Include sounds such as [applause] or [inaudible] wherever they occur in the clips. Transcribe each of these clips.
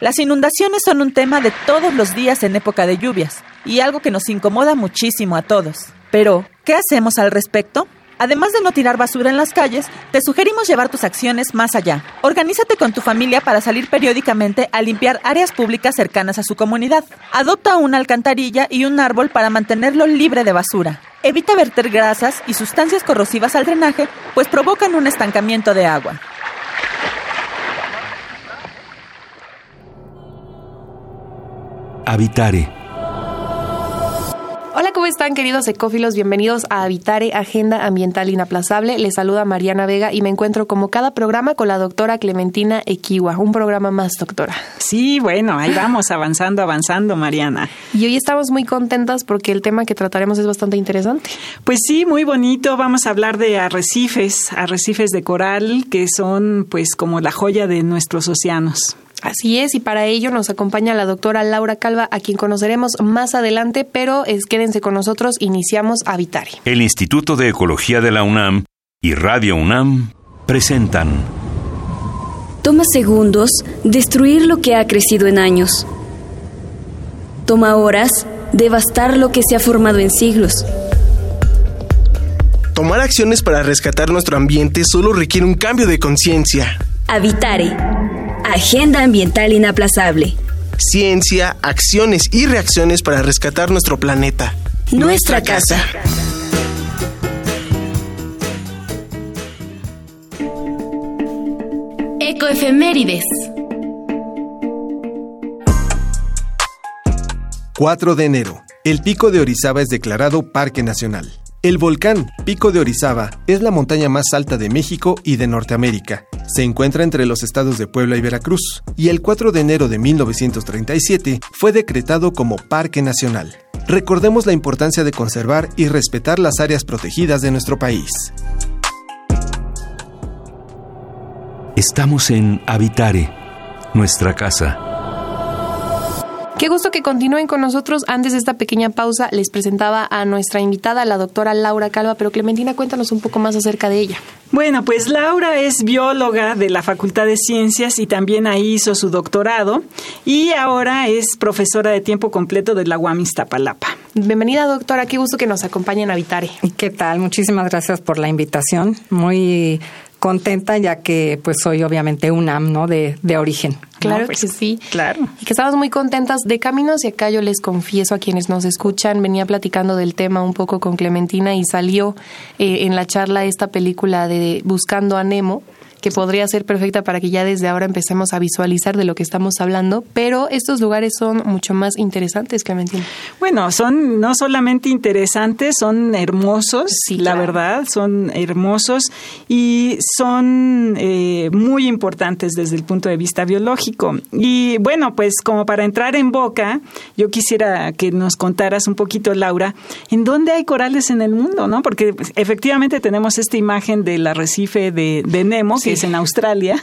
Las inundaciones son un tema de todos los días en época de lluvias y algo que nos incomoda muchísimo a todos. Pero, ¿qué hacemos al respecto? Además de no tirar basura en las calles, te sugerimos llevar tus acciones más allá. Organízate con tu familia para salir periódicamente a limpiar áreas públicas cercanas a su comunidad. Adopta una alcantarilla y un árbol para mantenerlo libre de basura. Evita verter grasas y sustancias corrosivas al drenaje, pues provocan un estancamiento de agua. Habitare Hola, ¿cómo están queridos ecófilos? Bienvenidos a Habitare, Agenda Ambiental Inaplazable. Les saluda Mariana Vega y me encuentro como cada programa con la doctora Clementina Equiwa. Un programa más, doctora. Sí, bueno, ahí vamos, avanzando, avanzando, Mariana. Y hoy estamos muy contentas porque el tema que trataremos es bastante interesante. Pues sí, muy bonito. Vamos a hablar de arrecifes, arrecifes de coral, que son pues como la joya de nuestros océanos. Así es, y para ello nos acompaña la doctora Laura Calva, a quien conoceremos más adelante, pero es, quédense con nosotros, iniciamos Habitare. El Instituto de Ecología de la UNAM y Radio UNAM presentan. Toma segundos destruir lo que ha crecido en años. Toma horas devastar lo que se ha formado en siglos. Tomar acciones para rescatar nuestro ambiente solo requiere un cambio de conciencia. Habitare Agenda Ambiental Inaplazable. Ciencia, acciones y reacciones para rescatar nuestro planeta. Nuestra, casa. Ecoefemérides. 4 de enero. El pico de Orizaba es declarado Parque Nacional. El volcán Pico de Orizaba es la montaña más alta de México y de Norteamérica. Se encuentra entre los estados de Puebla y Veracruz, y el 4 de enero de 1937 fue decretado como Parque Nacional. Recordemos la importancia de conservar y respetar las áreas protegidas de nuestro país. Estamos en Habitare, nuestra casa. Qué gusto que continúen con nosotros. Antes de esta pequeña pausa, les presentaba a nuestra invitada, la doctora Laura Calva, pero Clementina, cuéntanos un poco más acerca de ella. Bueno, pues Laura es bióloga de la Facultad de Ciencias y también ahí hizo su doctorado y ahora es profesora de tiempo completo de la UAM Iztapalapa. Bienvenida, doctora. Qué gusto que nos acompañen a Vitare. ¿Qué tal? Muchísimas gracias por la invitación. Muy contenta ya que pues soy obviamente UNAM, ¿no? De, de origen. Claro pues, que sí. Claro. Y que estamos muy contentas. De camino hacia acá yo les confieso a quienes nos escuchan, venía platicando del tema un poco con Clementina y salió eh, en la charla esta película de Buscando a Nemo que podría ser perfecta para que ya desde ahora empecemos a visualizar de lo que estamos hablando, pero estos lugares son mucho más interesantes, Clementina. Bueno, son no solamente interesantes, son hermosos, Sí, la claro. verdad, son hermosos y son eh, muy importantes desde el punto de vista biológico. Y bueno, pues como para entrar en boca, yo quisiera que nos contaras un poquito, Laura, en dónde hay corales en el mundo, ¿no? Porque pues, efectivamente tenemos esta imagen del arrecife de, de Nemo, que en Australia,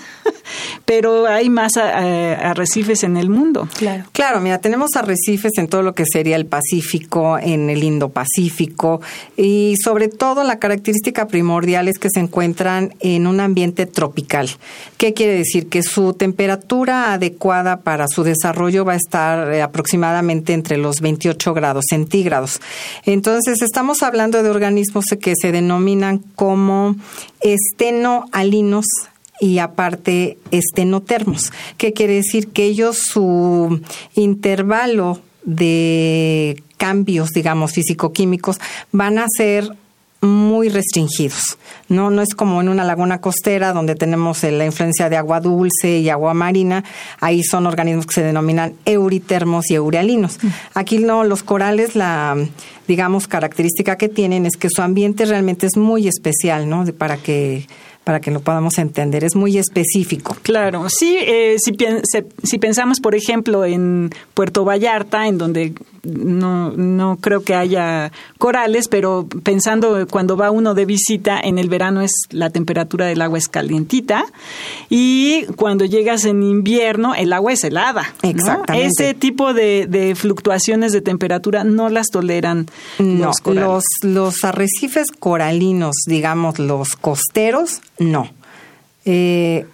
pero hay más eh, arrecifes en el mundo. Claro. Claro, mira, tenemos arrecifes en todo lo que sería el Pacífico, en el Indo-Pacífico y sobre todo la característica primordial es que se encuentran en un ambiente tropical. ¿Qué quiere decir? Que su temperatura adecuada para su desarrollo va a estar eh, aproximadamente entre los 28 grados centígrados. Entonces, estamos hablando de organismos que se denominan como estenoalinos y aparte estenotermos. ¿Qué quiere decir? Que ellos su intervalo de cambios, digamos, físico-químicos van a ser muy restringidos. No, no es como en una laguna costera donde tenemos eh, la influencia de agua dulce y agua marina. Ahí son organismos que se denominan euritermos y eurealinos. Aquí no, los corales, la digamos característica que tienen es que su ambiente realmente es muy especial, ¿no? Para que para que lo podamos entender. Es muy específico. Claro, sí, eh, si, si pensamos, por ejemplo, en Puerto Vallarta, en donde no, no creo que haya corales, pero pensando cuando va uno de visita, en el verano es la temperatura del agua es calientita y cuando llegas en invierno el agua es helada. Exactamente. Ese tipo de, fluctuaciones de temperatura no las toleran los corales. Los, arrecifes coralinos, digamos los costeros, no. Eh,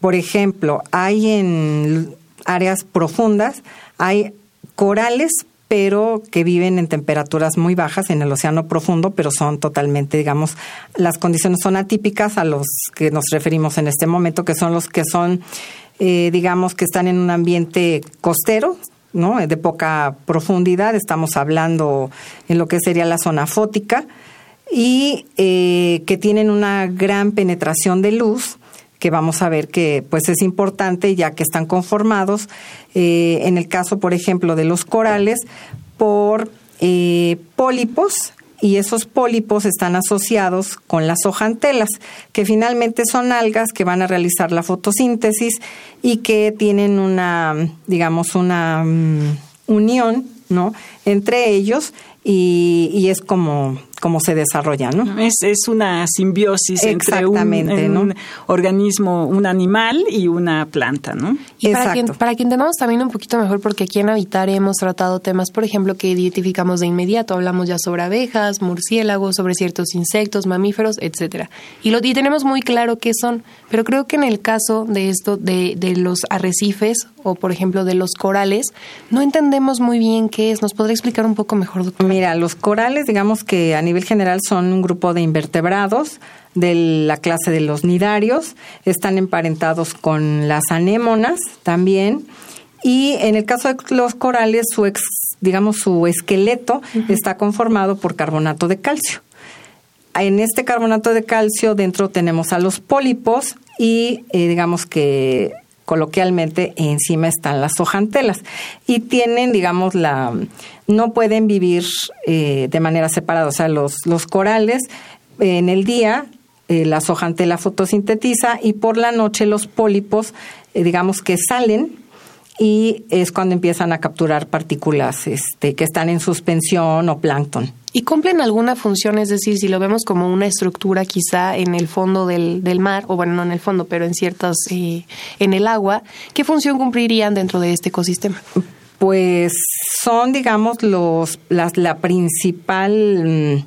por ejemplo, hay en áreas profundas, hay corales pero que viven en temperaturas muy bajas en el océano profundo, pero son totalmente, digamos, las condiciones son atípicas a los que nos referimos en este momento, que son los que son, eh, digamos, que están en un ambiente costero, ¿no? De poca profundidad, estamos hablando en lo que sería la zona fótica, y eh, que tienen una gran penetración de luz que vamos a ver que pues es importante ya que están conformados, eh, en el caso, por ejemplo, de los corales, por eh, pólipos y esos pólipos están asociados con las hojantelas, que finalmente son algas que van a realizar la fotosíntesis y que tienen una, digamos, una mm, unión, ¿no? Entre ellos y, y es como cómo se desarrolla, ¿no? Es, es una simbiosis entre un, organismo, un animal y una planta, ¿no? Y para que, para que entendamos también un poquito mejor, porque aquí en Habitar hemos tratado temas, por ejemplo, que identificamos de inmediato, hablamos ya sobre abejas, murciélagos, sobre ciertos insectos, mamíferos, etcétera. Y, lo, y tenemos muy claro qué son, pero creo que en el caso de esto, de, de los arrecifes o, por ejemplo, de los corales, no entendemos muy bien qué es. ¿Nos podría explicar un poco mejor, doctor? Mira, los corales, digamos que a nivel general son un grupo de invertebrados de la clase de los nidarios, están emparentados con las anémonas también, y en el caso de los corales, su digamos, su esqueleto está conformado por carbonato de calcio. En este carbonato de calcio dentro tenemos a los pólipos y eh, digamos que coloquialmente encima están las hojantelas. Y tienen, digamos, la no pueden vivir eh, de manera separada, o sea, los, los corales en el día eh, la hojantela fotosintetiza y por la noche los pólipos, eh, digamos que salen y es cuando empiezan a capturar partículas este, que están en suspensión o plancton. ¿Y cumplen alguna función? Es decir, si lo vemos como una estructura quizá en el fondo del, del mar, o bueno, no en el fondo, pero en ciertas, eh, en el agua, ¿qué función cumplirían dentro de este ecosistema? Pues son, digamos, los, las, la principal, mm,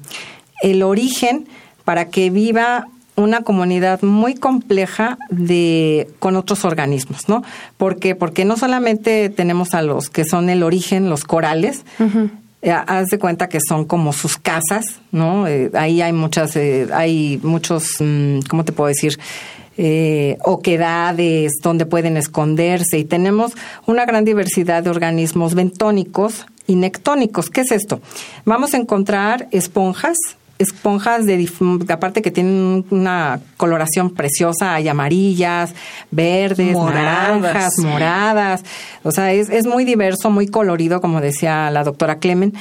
el origen para que viva una comunidad muy compleja de con otros organismos, ¿no? Porque porque no solamente tenemos a los que son el origen, los corales, eh, haz de cuenta que son como sus casas, ¿no? Eh, ahí hay muchas, eh, hay muchos, mm, ¿cómo te puedo decir? oquedades donde pueden esconderse y tenemos una gran diversidad de organismos bentónicos y nectónicos. ¿Qué es esto? Vamos a encontrar esponjas, esponjas de aparte que tienen una coloración preciosa, hay amarillas, verdes, naranjas, moradas, o sea, es, es muy diverso, muy colorido, como decía la doctora Clemen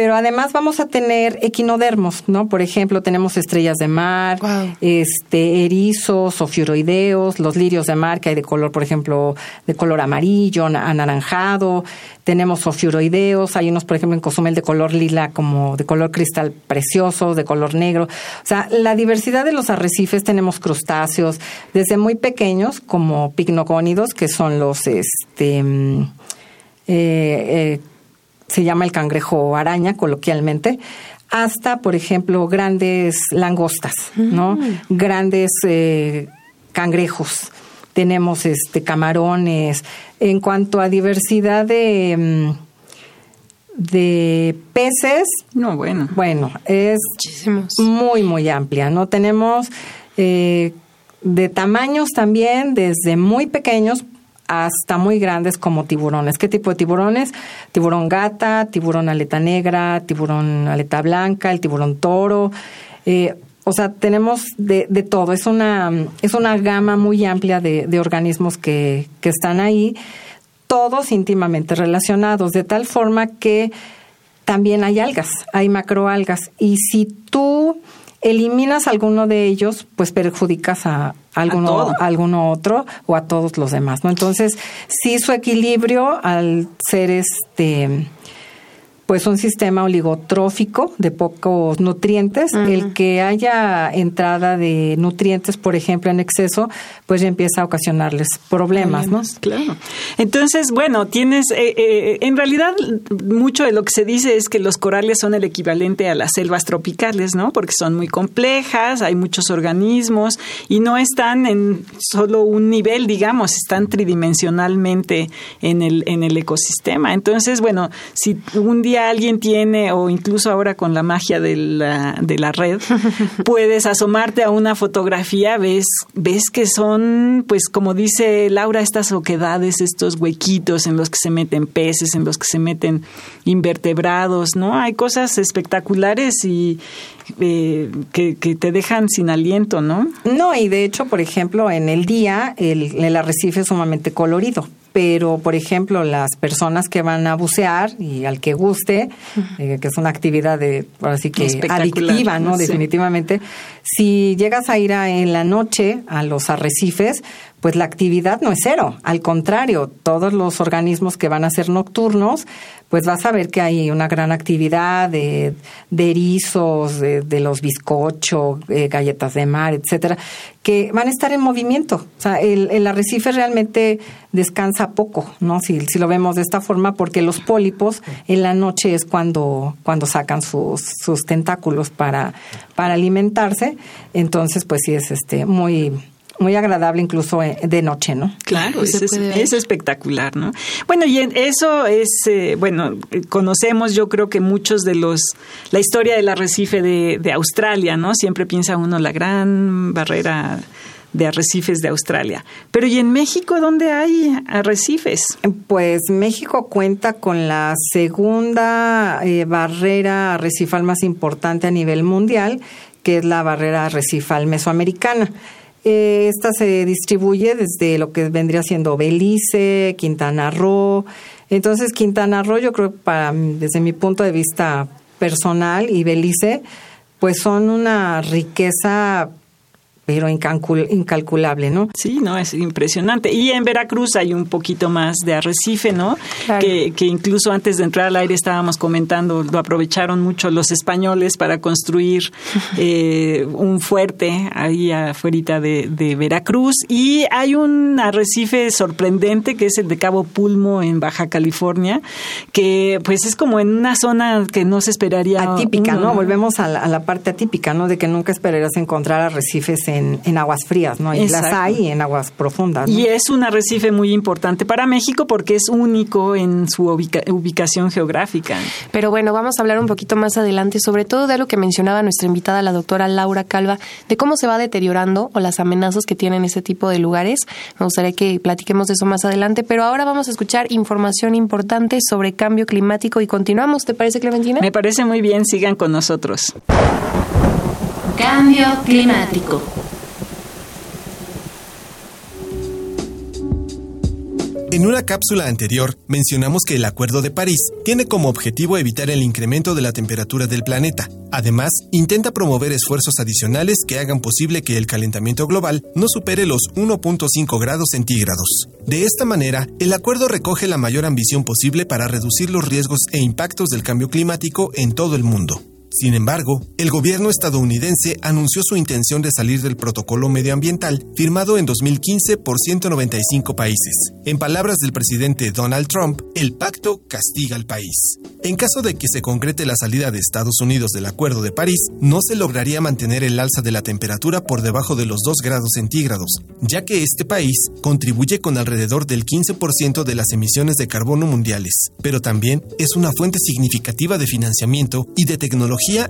pero además vamos a tener equinodermos, ¿no? Por ejemplo, tenemos estrellas de mar, este, erizos, ofiuroideos, los lirios de mar que hay de color, por ejemplo, de color amarillo, anaranjado, tenemos ofiuroideos, hay unos, por ejemplo, en Cozumel de color lila, como de color cristal precioso, de color negro. O sea, la diversidad de los arrecifes tenemos crustáceos, desde muy pequeños, como picnocónidos, que son los, este, mm, eh, eh, se llama el cangrejo araña coloquialmente, hasta, por ejemplo, grandes langostas, ¿no? Mm. Grandes eh, cangrejos. Tenemos este camarones. En cuanto a diversidad de mm, de peces, no bueno, bueno es muy muy amplia. No tenemos eh, de tamaños también desde muy pequeños hasta muy grandes como tiburones. ¿Qué tipo de tiburones? Tiburón gata, tiburón aleta negra, tiburón aleta blanca, el tiburón toro. Eh, o sea, tenemos de, de, todo. Es una, es una gama muy amplia de, de organismos que, que están ahí, todos íntimamente relacionados, de tal forma que también hay algas, hay macroalgas. Y si tú eliminas alguno de ellos, pues perjudicas a alguno, a alguno otro o a todos los demás, ¿no? Entonces, sí su equilibrio al ser este pues un sistema oligotrófico de pocos nutrientes. El que haya entrada de nutrientes, por ejemplo, en exceso, pues ya empieza a ocasionarles problemas, ¿no? Claro. Entonces, bueno, tienes, eh, eh, en realidad, mucho de lo que se dice es que los corales son el equivalente a las selvas tropicales, ¿no? Porque son muy complejas, hay muchos organismos y no están en solo un nivel, digamos, están tridimensionalmente en el, en el ecosistema. Entonces, bueno, si un día alguien tiene, o incluso ahora con la magia de la, de la red, [laughs] puedes asomarte a una fotografía, ves, ves que son, pues como dice Laura, estas oquedades, estos huequitos en los que se meten peces, en los que se meten invertebrados, ¿no? Hay cosas espectaculares y eh, que, que, te dejan sin aliento, ¿no? No, y de hecho, por ejemplo, en el día el, el arrecife es sumamente colorido, pero por ejemplo las personas que van a bucear y al que guste, eh, que es una actividad de, así que adictiva, ¿no? Definitivamente. Si llegas a ir en la noche a los arrecifes, pues la actividad no es cero, al contrario, todos los organismos que van a ser nocturnos, pues vas a ver que hay una gran actividad de, de erizos, de, los bizcochos, eh, galletas de mar, etcétera, que van a estar en movimiento. O sea, el, arrecife realmente descansa poco, ¿no? Si, si, lo vemos de esta forma, porque los pólipos en la noche es cuando, cuando sacan sus, sus tentáculos para, para alimentarse. Entonces, pues sí es este muy muy agradable incluso eh, de noche, ¿no? Claro, es, es, espectacular, ¿no? Bueno, y eso es, eh, bueno, conocemos yo creo que muchos de los, la historia del arrecife de, de Australia, ¿no? Siempre piensa uno la gran barrera de arrecifes de Australia. Pero ¿y en México dónde hay arrecifes? Pues México cuenta con la segunda eh, barrera arrecifal más importante a nivel mundial, que es la barrera arrecifal mesoamericana. Eh, esta se distribuye desde lo que vendría siendo Belice, Quintana Roo. Entonces, Quintana Roo, yo creo, desde mi punto de vista personal y Belice, pues son una riqueza pero incalculable, ¿no? Sí, no, es impresionante. Y en Veracruz hay un poquito más de arrecife, ¿no? Que, que, incluso antes de entrar al aire estábamos comentando, lo aprovecharon mucho los españoles para construir [laughs] eh, un fuerte ahí afuera de, de, Veracruz. Y hay un arrecife sorprendente que es el de Cabo Pulmo en Baja California, que pues es como en una zona que no se esperaría. Atípica, ¿no? Volvemos a la, a la parte atípica, ¿no? De que nunca esperarías encontrar arrecifes en en, aguas frías, ¿no? Y las hay en aguas profundas. Y es un arrecife muy importante para México porque es único en su ubicación geográfica. Pero bueno, vamos a hablar un poquito más adelante, sobre todo de lo que mencionaba nuestra invitada, la doctora Laura Calva, de cómo se va deteriorando o las amenazas que tienen ese tipo de lugares. Me gustaría que platiquemos de eso más adelante, pero ahora vamos a escuchar información importante sobre cambio climático y continuamos. ¿Te parece, Clementina? Me parece muy bien, sigan con nosotros. Cambio climático. En una cápsula anterior mencionamos que el Acuerdo de París tiene como objetivo evitar el incremento de la temperatura del planeta. Además, intenta promover esfuerzos adicionales que hagan posible que el calentamiento global no supere los 1.5 grados centígrados. De esta manera, el acuerdo recoge la mayor ambición posible para reducir los riesgos e impactos del cambio climático en todo el mundo. Sin embargo, el gobierno estadounidense anunció su intención de salir del protocolo medioambiental firmado en 2015 por 195 países. En palabras del presidente Donald Trump, el pacto castiga al país. En caso de que se concrete la salida de Estados Unidos del Acuerdo de París, no se lograría mantener el alza de la temperatura por debajo de los 2 grados centígrados, ya que este país contribuye con alrededor del 15% de las emisiones de carbono mundiales, pero también es una fuente significativa de financiamiento y de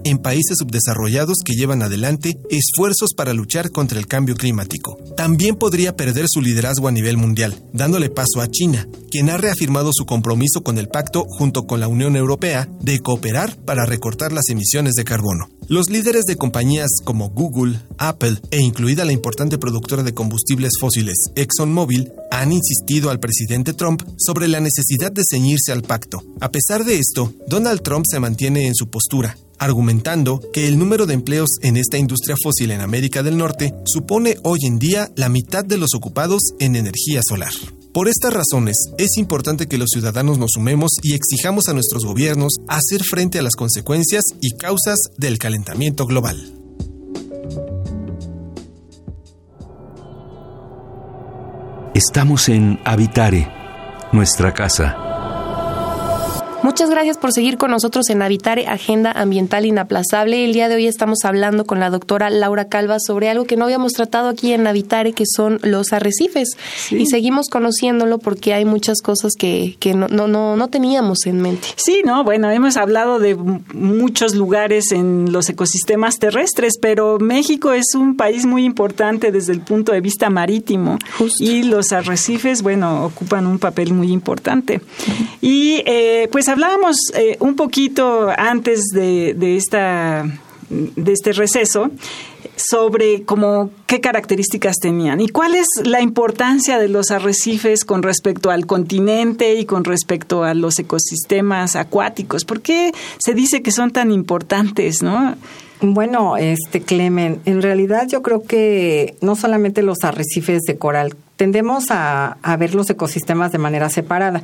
en países subdesarrollados que llevan adelante esfuerzos para luchar contra el cambio climático. También podría perder su liderazgo a nivel mundial, dándole paso a China, quien ha reafirmado su compromiso con el pacto junto con la Unión Europea de cooperar para recortar las emisiones de carbono. Los líderes de compañías como Google, Apple e incluida la importante productora de combustibles fósiles ExxonMobil han insistido al presidente Trump sobre la necesidad de ceñirse al pacto. A pesar de esto, Donald Trump se mantiene en su postura, argumentando que el número de empleos en esta industria fósil en América del Norte supone hoy en día la mitad de los ocupados en energía solar. Por estas razones, es importante que los ciudadanos nos sumemos y exijamos a nuestros gobiernos hacer frente a las consecuencias y causas del calentamiento global. Estamos en Habitare, nuestra casa. Muchas gracias por seguir con nosotros en Habitare Agenda Ambiental Inaplazable. El día de hoy estamos hablando con la doctora Laura Calva sobre algo que no habíamos tratado aquí en Habitare, que son los arrecifes. Y seguimos conociéndolo porque hay muchas cosas que, que no, no, no, no teníamos en mente. Sí, no, bueno, hemos hablado de muchos lugares en los ecosistemas terrestres, pero México es un país muy importante desde el punto de vista marítimo. Y los arrecifes, bueno, ocupan un papel muy importante. Y eh, pues hablábamos eh, un poquito antes de, de, esta, de este receso sobre cómo qué características tenían y cuál es la importancia de los arrecifes con respecto al continente y con respecto a los ecosistemas acuáticos. ¿Por qué se dice que son tan importantes, no? Bueno, este Clemen, en realidad yo creo que no solamente los arrecifes de coral tendemos a, ver los ecosistemas de manera separada.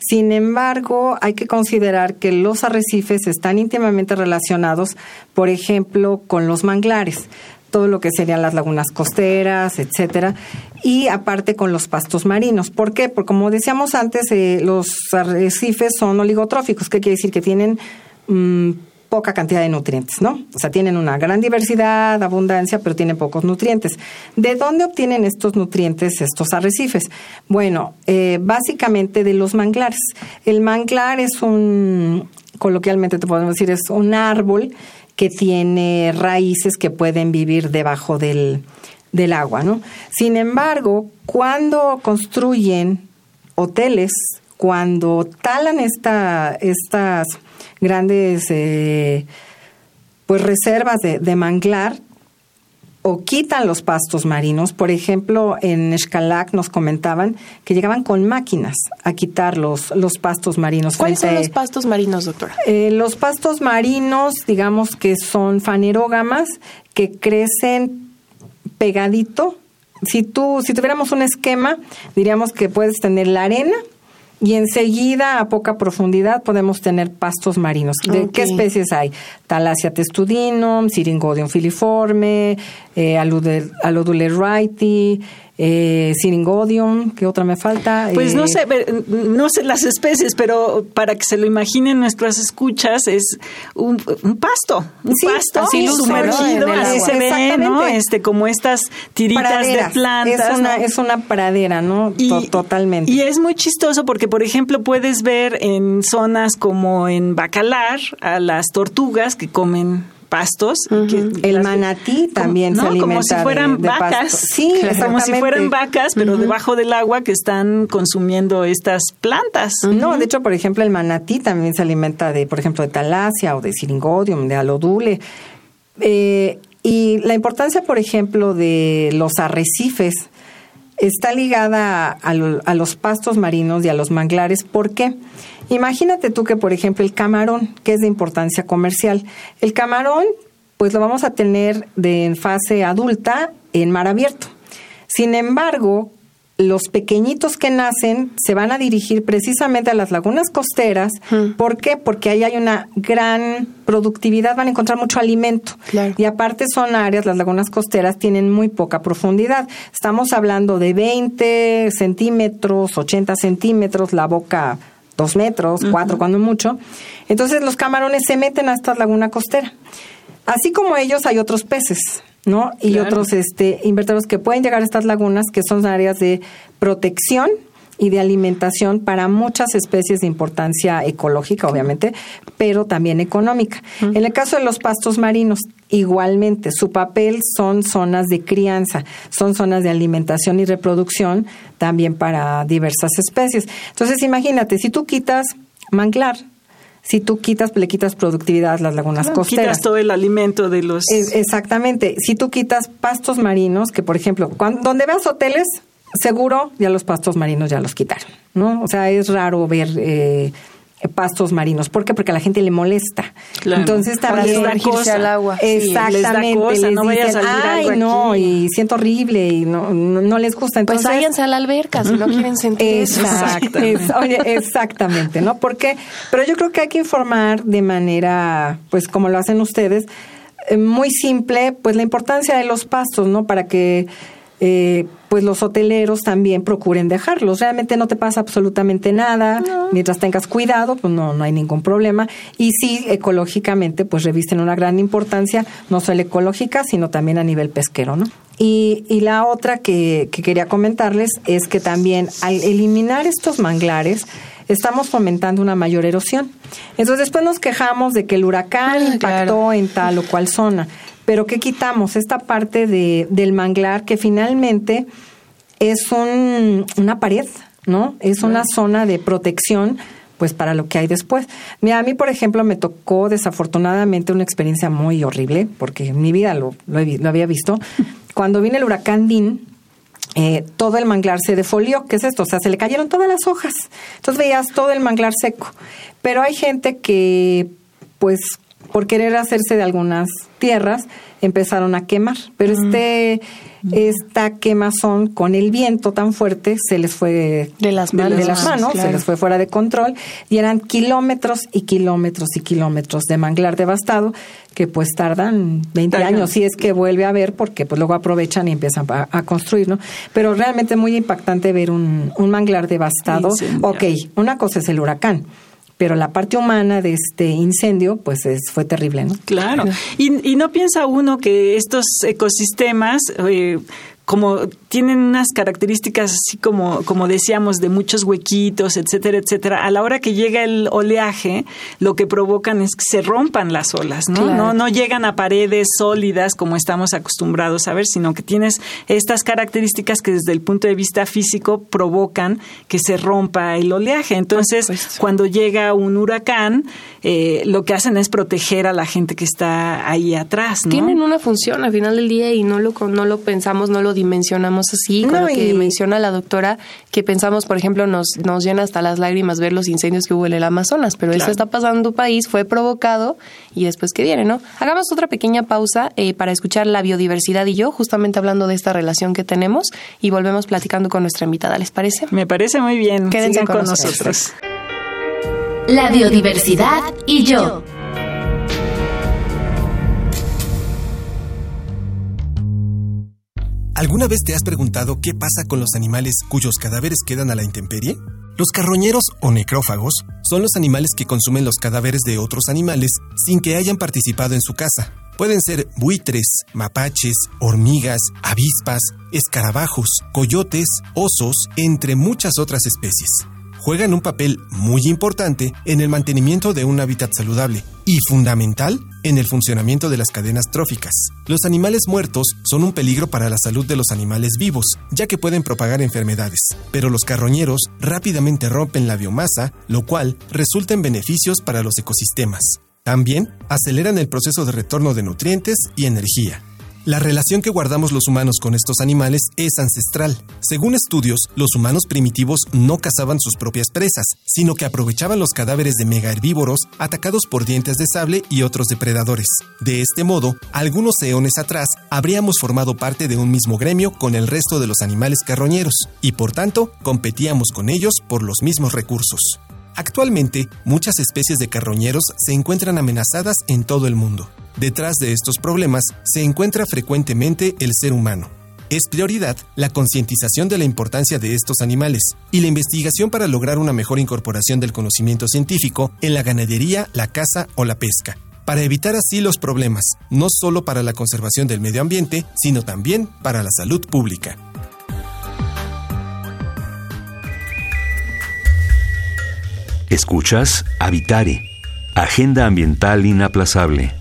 Sin embargo, hay que considerar que los arrecifes están íntimamente relacionados, por ejemplo, con los manglares todo lo que serían las lagunas costeras, etcétera, y aparte con los pastos marinos. ¿Por qué? Porque como decíamos antes, eh, los arrecifes son oligotróficos, ¿qué quiere decir? Que tienen mm, poca cantidad de nutrientes, ¿no? O sea, tienen una gran diversidad, abundancia, pero tienen pocos nutrientes. ¿De dónde obtienen estos nutrientes estos arrecifes? Bueno, eh, básicamente de los manglares. El manglar es un, coloquialmente te podemos decir, es un árbol que tiene raíces que pueden vivir debajo del, del agua, ¿no? Sin embargo, cuando construyen hoteles, cuando talan esta, estas grandes eh, pues reservas de, manglar o quitan los pastos marinos. Por ejemplo, en Escalac nos comentaban que llegaban con máquinas a quitar los, los pastos marinos. ¿Cuáles son los pastos marinos, doctora? Eh, los pastos marinos, digamos que son fanerógamas que crecen pegadito. Si tú, si tuviéramos un esquema, diríamos que puedes tener la arena, y enseguida a poca profundidad podemos tener pastos marinos. ¿De qué especies hay? Thalassia testudinum, Syringodium filiforme, eh, Alodule eh, Syringodium, ¿qué otra me falta? Pues no eh, sé, no sé las especies, pero para que se lo imaginen nuestras escuchas, es un, pasto, un pasto así sumergido, así se ve, ¿no? Este, como estas tiritas de plantas. Es una, es una pradera, ¿no? Totalmente. Y es muy chistoso porque, por ejemplo, puedes ver en zonas como en Bacalar a las tortugas que comen pastos. el manatí también se alimenta [laughs] como si fueran vacas. Sí, como si fueran vacas, pero debajo del agua que están consumiendo estas plantas. No, de hecho, por ejemplo, el manatí también se alimenta de, por ejemplo, de talasia o de siringodium, de alodule. Eh, y la importancia, por ejemplo, de los arrecifes está ligada a, a los pastos marinos y a los manglares. ¿Por qué? Imagínate tú que, por ejemplo, el camarón, que es de importancia comercial, el camarón, pues lo vamos a tener de en fase adulta en mar abierto. Sin embargo, los pequeñitos que nacen se van a dirigir precisamente a las lagunas costeras. ¿Por qué? Porque ahí hay una gran productividad, van a encontrar mucho alimento. Y aparte son áreas, las lagunas costeras tienen muy poca profundidad. Estamos hablando de 20 centímetros, 80 centímetros, la boca dos metros, cuatro cuando mucho. Entonces los camarones se meten a esta laguna costera. Así como ellos hay otros peces, ¿no? Y otros este, invertebrados que pueden llegar a estas lagunas, que son áreas de protección y de alimentación para muchas especies de importancia ecológica, obviamente, pero también económica. En el caso de los pastos marinos, igualmente, su papel son zonas de crianza, son zonas de alimentación y reproducción también para diversas especies. Entonces, imagínate, si tú quitas manglar, si tú quitas, le quitas productividad a las lagunas costeras. Quitas todo el alimento de los... exactamente. Si tú quitas pastos marinos, que por ejemplo, cuando, donde veas hoteles, seguro ya los pastos marinos ya los quitaron, ¿no? O sea, es raro ver eh, pastos marinos. ¿Por qué? Porque a la gente le molesta. Entonces también sumergirse al agua. Exactamente. Sí, les da cosa, no vaya a salir Ay, algo no, aquí". y siento horrible y no, no, no les gusta. Pues Entonces, váyanse a la alberca si no quieren sentir eso. Exacto. Es- oye, exactamente, ¿no? Porque, pero yo creo que hay que informar de manera, pues como lo hacen ustedes, eh, muy simple, pues la importancia de los pastos, ¿no? Para que eh, pues los hoteleros también procuren dejarlos. Realmente no te pasa absolutamente nada, mientras tengas cuidado, pues no, no hay ningún problema. Y sí, ecológicamente, pues revisten una gran importancia, no solo ecológica, sino también a nivel pesquero, ¿no? Y, y la otra que, que quería comentarles es que también al eliminar estos manglares, estamos fomentando una mayor erosión. Entonces después nos quejamos de que el huracán Ah, impactó claro. en tal o cual zona. Pero ¿qué quitamos? Esta parte de, del manglar que finalmente es un, una pared, ¿no? Es una zona de protección pues para lo que hay después. Mira, a mí, por ejemplo, me tocó desafortunadamente una experiencia muy horrible, porque en mi vida lo, lo, he vi- lo había visto. [laughs] Cuando vino el huracán Dean, eh, todo el manglar se defolió. ¿Qué es esto? O sea, se le cayeron todas las hojas. Entonces veías todo el manglar seco. Pero hay gente que, pues, por querer hacerse de algunas tierras, empezaron a quemar. Pero este, esta quemazón con el viento tan fuerte se les fue De las de, manos, las manos, claro. se les fue fuera de control y eran kilómetros y kilómetros y kilómetros de manglar devastado que pues tardan 20 Tardan. años si es que vuelve a ver porque pues luego aprovechan y empiezan a, a construir, ¿no? Pero realmente es muy impactante ver un, un manglar devastado. Incendiado. Ok, una cosa es el huracán, pero la parte humana de este incendio pues es, fue terrible, ¿no? Claro. Y, y no piensa uno que estos ecosistemas, eh, como tienen unas características así como, como decíamos, de muchos huequitos, etcétera, etcétera, a la hora que llega el oleaje, lo que provocan es que se rompan las olas, ¿no? Claro. No, no llegan a paredes sólidas como estamos acostumbrados a ver, sino que tienes estas características que desde el punto de vista físico provocan que se rompa el oleaje. Entonces, cuando llega un huracán, eh, lo que hacen es proteger a la gente que está ahí atrás, ¿no? Tienen una función al final del día y no lo, no lo pensamos, no lo dimensionamos así. Con No, lo que y- menciona la doctora, que pensamos, por ejemplo, nos, nos llena hasta las lágrimas ver los incendios que hubo en el Amazonas, pero eso está pasando en tu país, fue provocado y después que viene, ¿no? Hagamos otra pequeña pausa eh, para escuchar la biodiversidad y yo, justamente hablando de esta relación que tenemos y volvemos platicando con nuestra invitada, ¿les parece? Me parece muy bien. Quédense Sigan con con nosotros. nosotros. La biodiversidad y yo. ¿Alguna vez te has preguntado qué pasa con los animales cuyos cadáveres quedan a la intemperie? Los carroñeros o necrófagos son los animales que consumen los cadáveres de otros animales sin que hayan participado en su caza. Pueden ser buitres, mapaches, hormigas, avispas, escarabajos, coyotes, osos, entre muchas otras especies. Juegan un papel muy importante en el mantenimiento de un hábitat saludable y fundamental en el funcionamiento de las cadenas tróficas. Los animales muertos son un peligro para la salud de los animales vivos, ya que pueden propagar enfermedades, pero los carroñeros rápidamente rompen la biomasa, lo cual resulta en beneficios para los ecosistemas. También aceleran el proceso de retorno de nutrientes y energía. La relación que guardamos los humanos con estos animales es ancestral. Según estudios, los humanos primitivos no cazaban sus propias presas, sino que aprovechaban los cadáveres de megaherbívoros atacados por dientes de sable y otros depredadores. De este modo, algunos eones atrás habríamos formado parte de un mismo gremio con el resto de los animales carroñeros, y por tanto, competíamos con ellos por los mismos recursos. Actualmente, muchas especies de carroñeros se encuentran amenazadas en todo el mundo. Detrás de estos problemas se encuentra frecuentemente el ser humano. Es prioridad la concientización de la importancia de estos animales y la investigación para lograr una mejor incorporación del conocimiento científico en la ganadería, la caza o la pesca, para evitar así los problemas, no solo para la conservación del medio ambiente, sino también para la salud pública. Escuchas Habitare, Agenda Ambiental Inaplazable.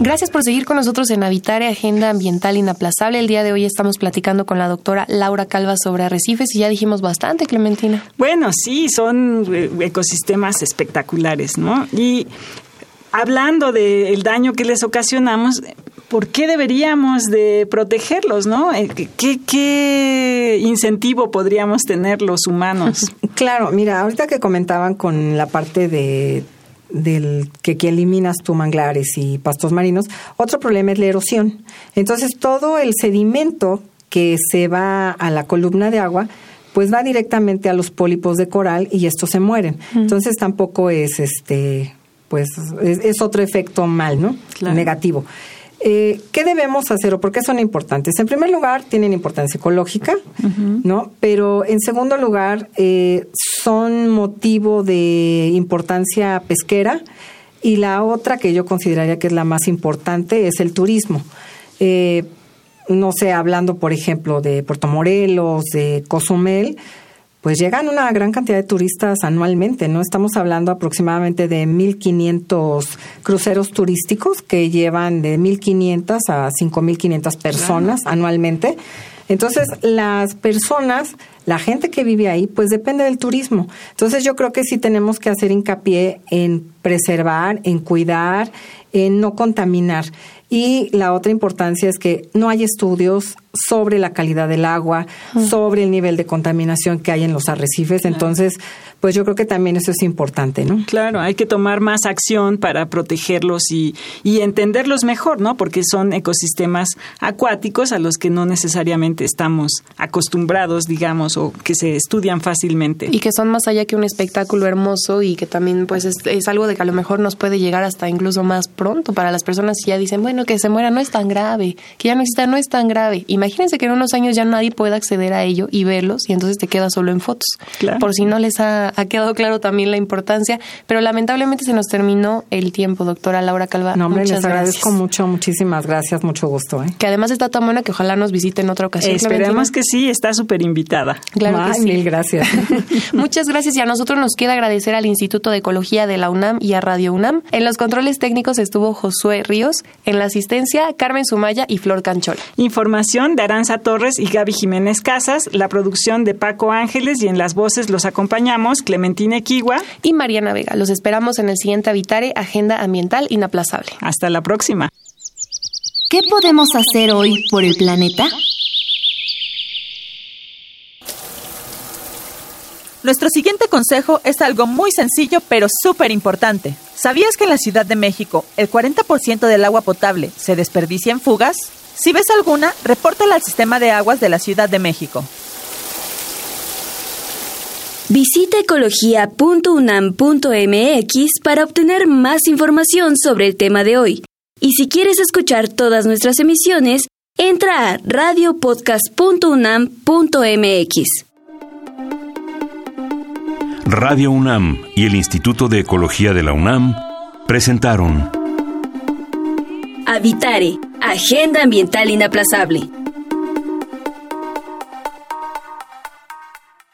Gracias por seguir con nosotros en Habitare, Agenda Ambiental Inaplazable. El día de hoy estamos platicando con la doctora Laura Calva sobre arrecifes y ya dijimos bastante, Clementina. Bueno, sí, son eh, ecosistemas espectaculares, ¿no? Y hablando del daño que les ocasionamos, ¿por qué deberíamos de protegerlos, no? Eh, ¿Qué, qué incentivo podríamos tener los humanos? [laughs] Claro, mira, ahorita que comentaban con la parte de del que, que, eliminas tu manglares y pastos marinos, otro problema es la erosión. Entonces, todo el sedimento que se va a la columna de agua, pues va directamente a los pólipos de coral y estos se mueren. Entonces, tampoco es este pues es, otro efecto mal, ¿no? Negativo. Eh, ¿Qué debemos hacer o por qué son importantes? En primer lugar, tienen importancia ecológica, ¿no? Pero en segundo lugar, eh, son motivo de importancia pesquera y la otra que yo consideraría que es la más importante es el turismo. Eh, no sé, hablando por ejemplo de Puerto Morelos, de Cozumel, pues llegan una gran cantidad de turistas anualmente, ¿no? Estamos hablando aproximadamente de 1.500 cruceros turísticos que llevan de 1.500 a 5.500 personas anualmente. Entonces, las personas, la gente que vive ahí, pues depende del turismo. Entonces, yo creo que sí tenemos que hacer hincapié en preservar, en cuidar, en no contaminar. Y la otra importancia es que no hay estudios sobre la calidad del agua, sobre el nivel de contaminación que hay en los arrecifes. Entonces, pues yo creo que también eso es importante, ¿no? Claro, hay que tomar más acción para protegerlos y, y entenderlos mejor, ¿no? Porque son ecosistemas acuáticos a los que no necesariamente estamos acostumbrados, digamos, o que se estudian fácilmente. Y que son más allá que un espectáculo hermoso y que también, pues, es, es algo de que a lo mejor nos puede llegar hasta incluso más pronto para las personas que ya dicen, bueno, que se muera no es tan grave, que ya no exista no es tan grave. Imagínense que en unos años ya nadie puede acceder a ello y verlos y entonces te queda solo en fotos. Por si no les ha ha, quedado claro también la importancia, pero lamentablemente se nos terminó el tiempo, doctora Laura Calva. No, hombre, les agradezco mucho, muchísimas gracias, mucho gusto. ¿eh? Que además está tan buena que ojalá nos visite en otra ocasión. Esperemos que sí, está súper invitada. Claro que sí. Mil gracias. [laughs] [laughs] Muchas gracias y a nosotros nos queda agradecer al Instituto de Ecología de la UNAM y a Radio UNAM. En los controles técnicos estuvo Josué Ríos, en la asistencia Carmen Sumaya y Flor Canchola. Información de Aranza Torres y Gaby Jiménez Casas, la producción de Paco Ángeles y en las voces los acompañamos Clementina Equigua y Mariana Vega. Los esperamos en el siguiente Habitare, Agenda Ambiental Inaplazable. Hasta la próxima. ¿Qué podemos hacer hoy por el planeta? Nuestro siguiente consejo es algo muy sencillo pero súper importante. ¿Sabías que en la Ciudad de México el 40% del agua potable se desperdicia en fugas? Si ves alguna, repórtala al Sistema de Aguas de la Ciudad de México. Visita ecología.unam.mx para obtener más información sobre el tema de hoy. Y si quieres escuchar todas nuestras emisiones, entra a radiopodcast.unam.mx. Radio UNAM y el Instituto de Ecología de la UNAM presentaron Habitare, Agenda Ambiental Inaplazable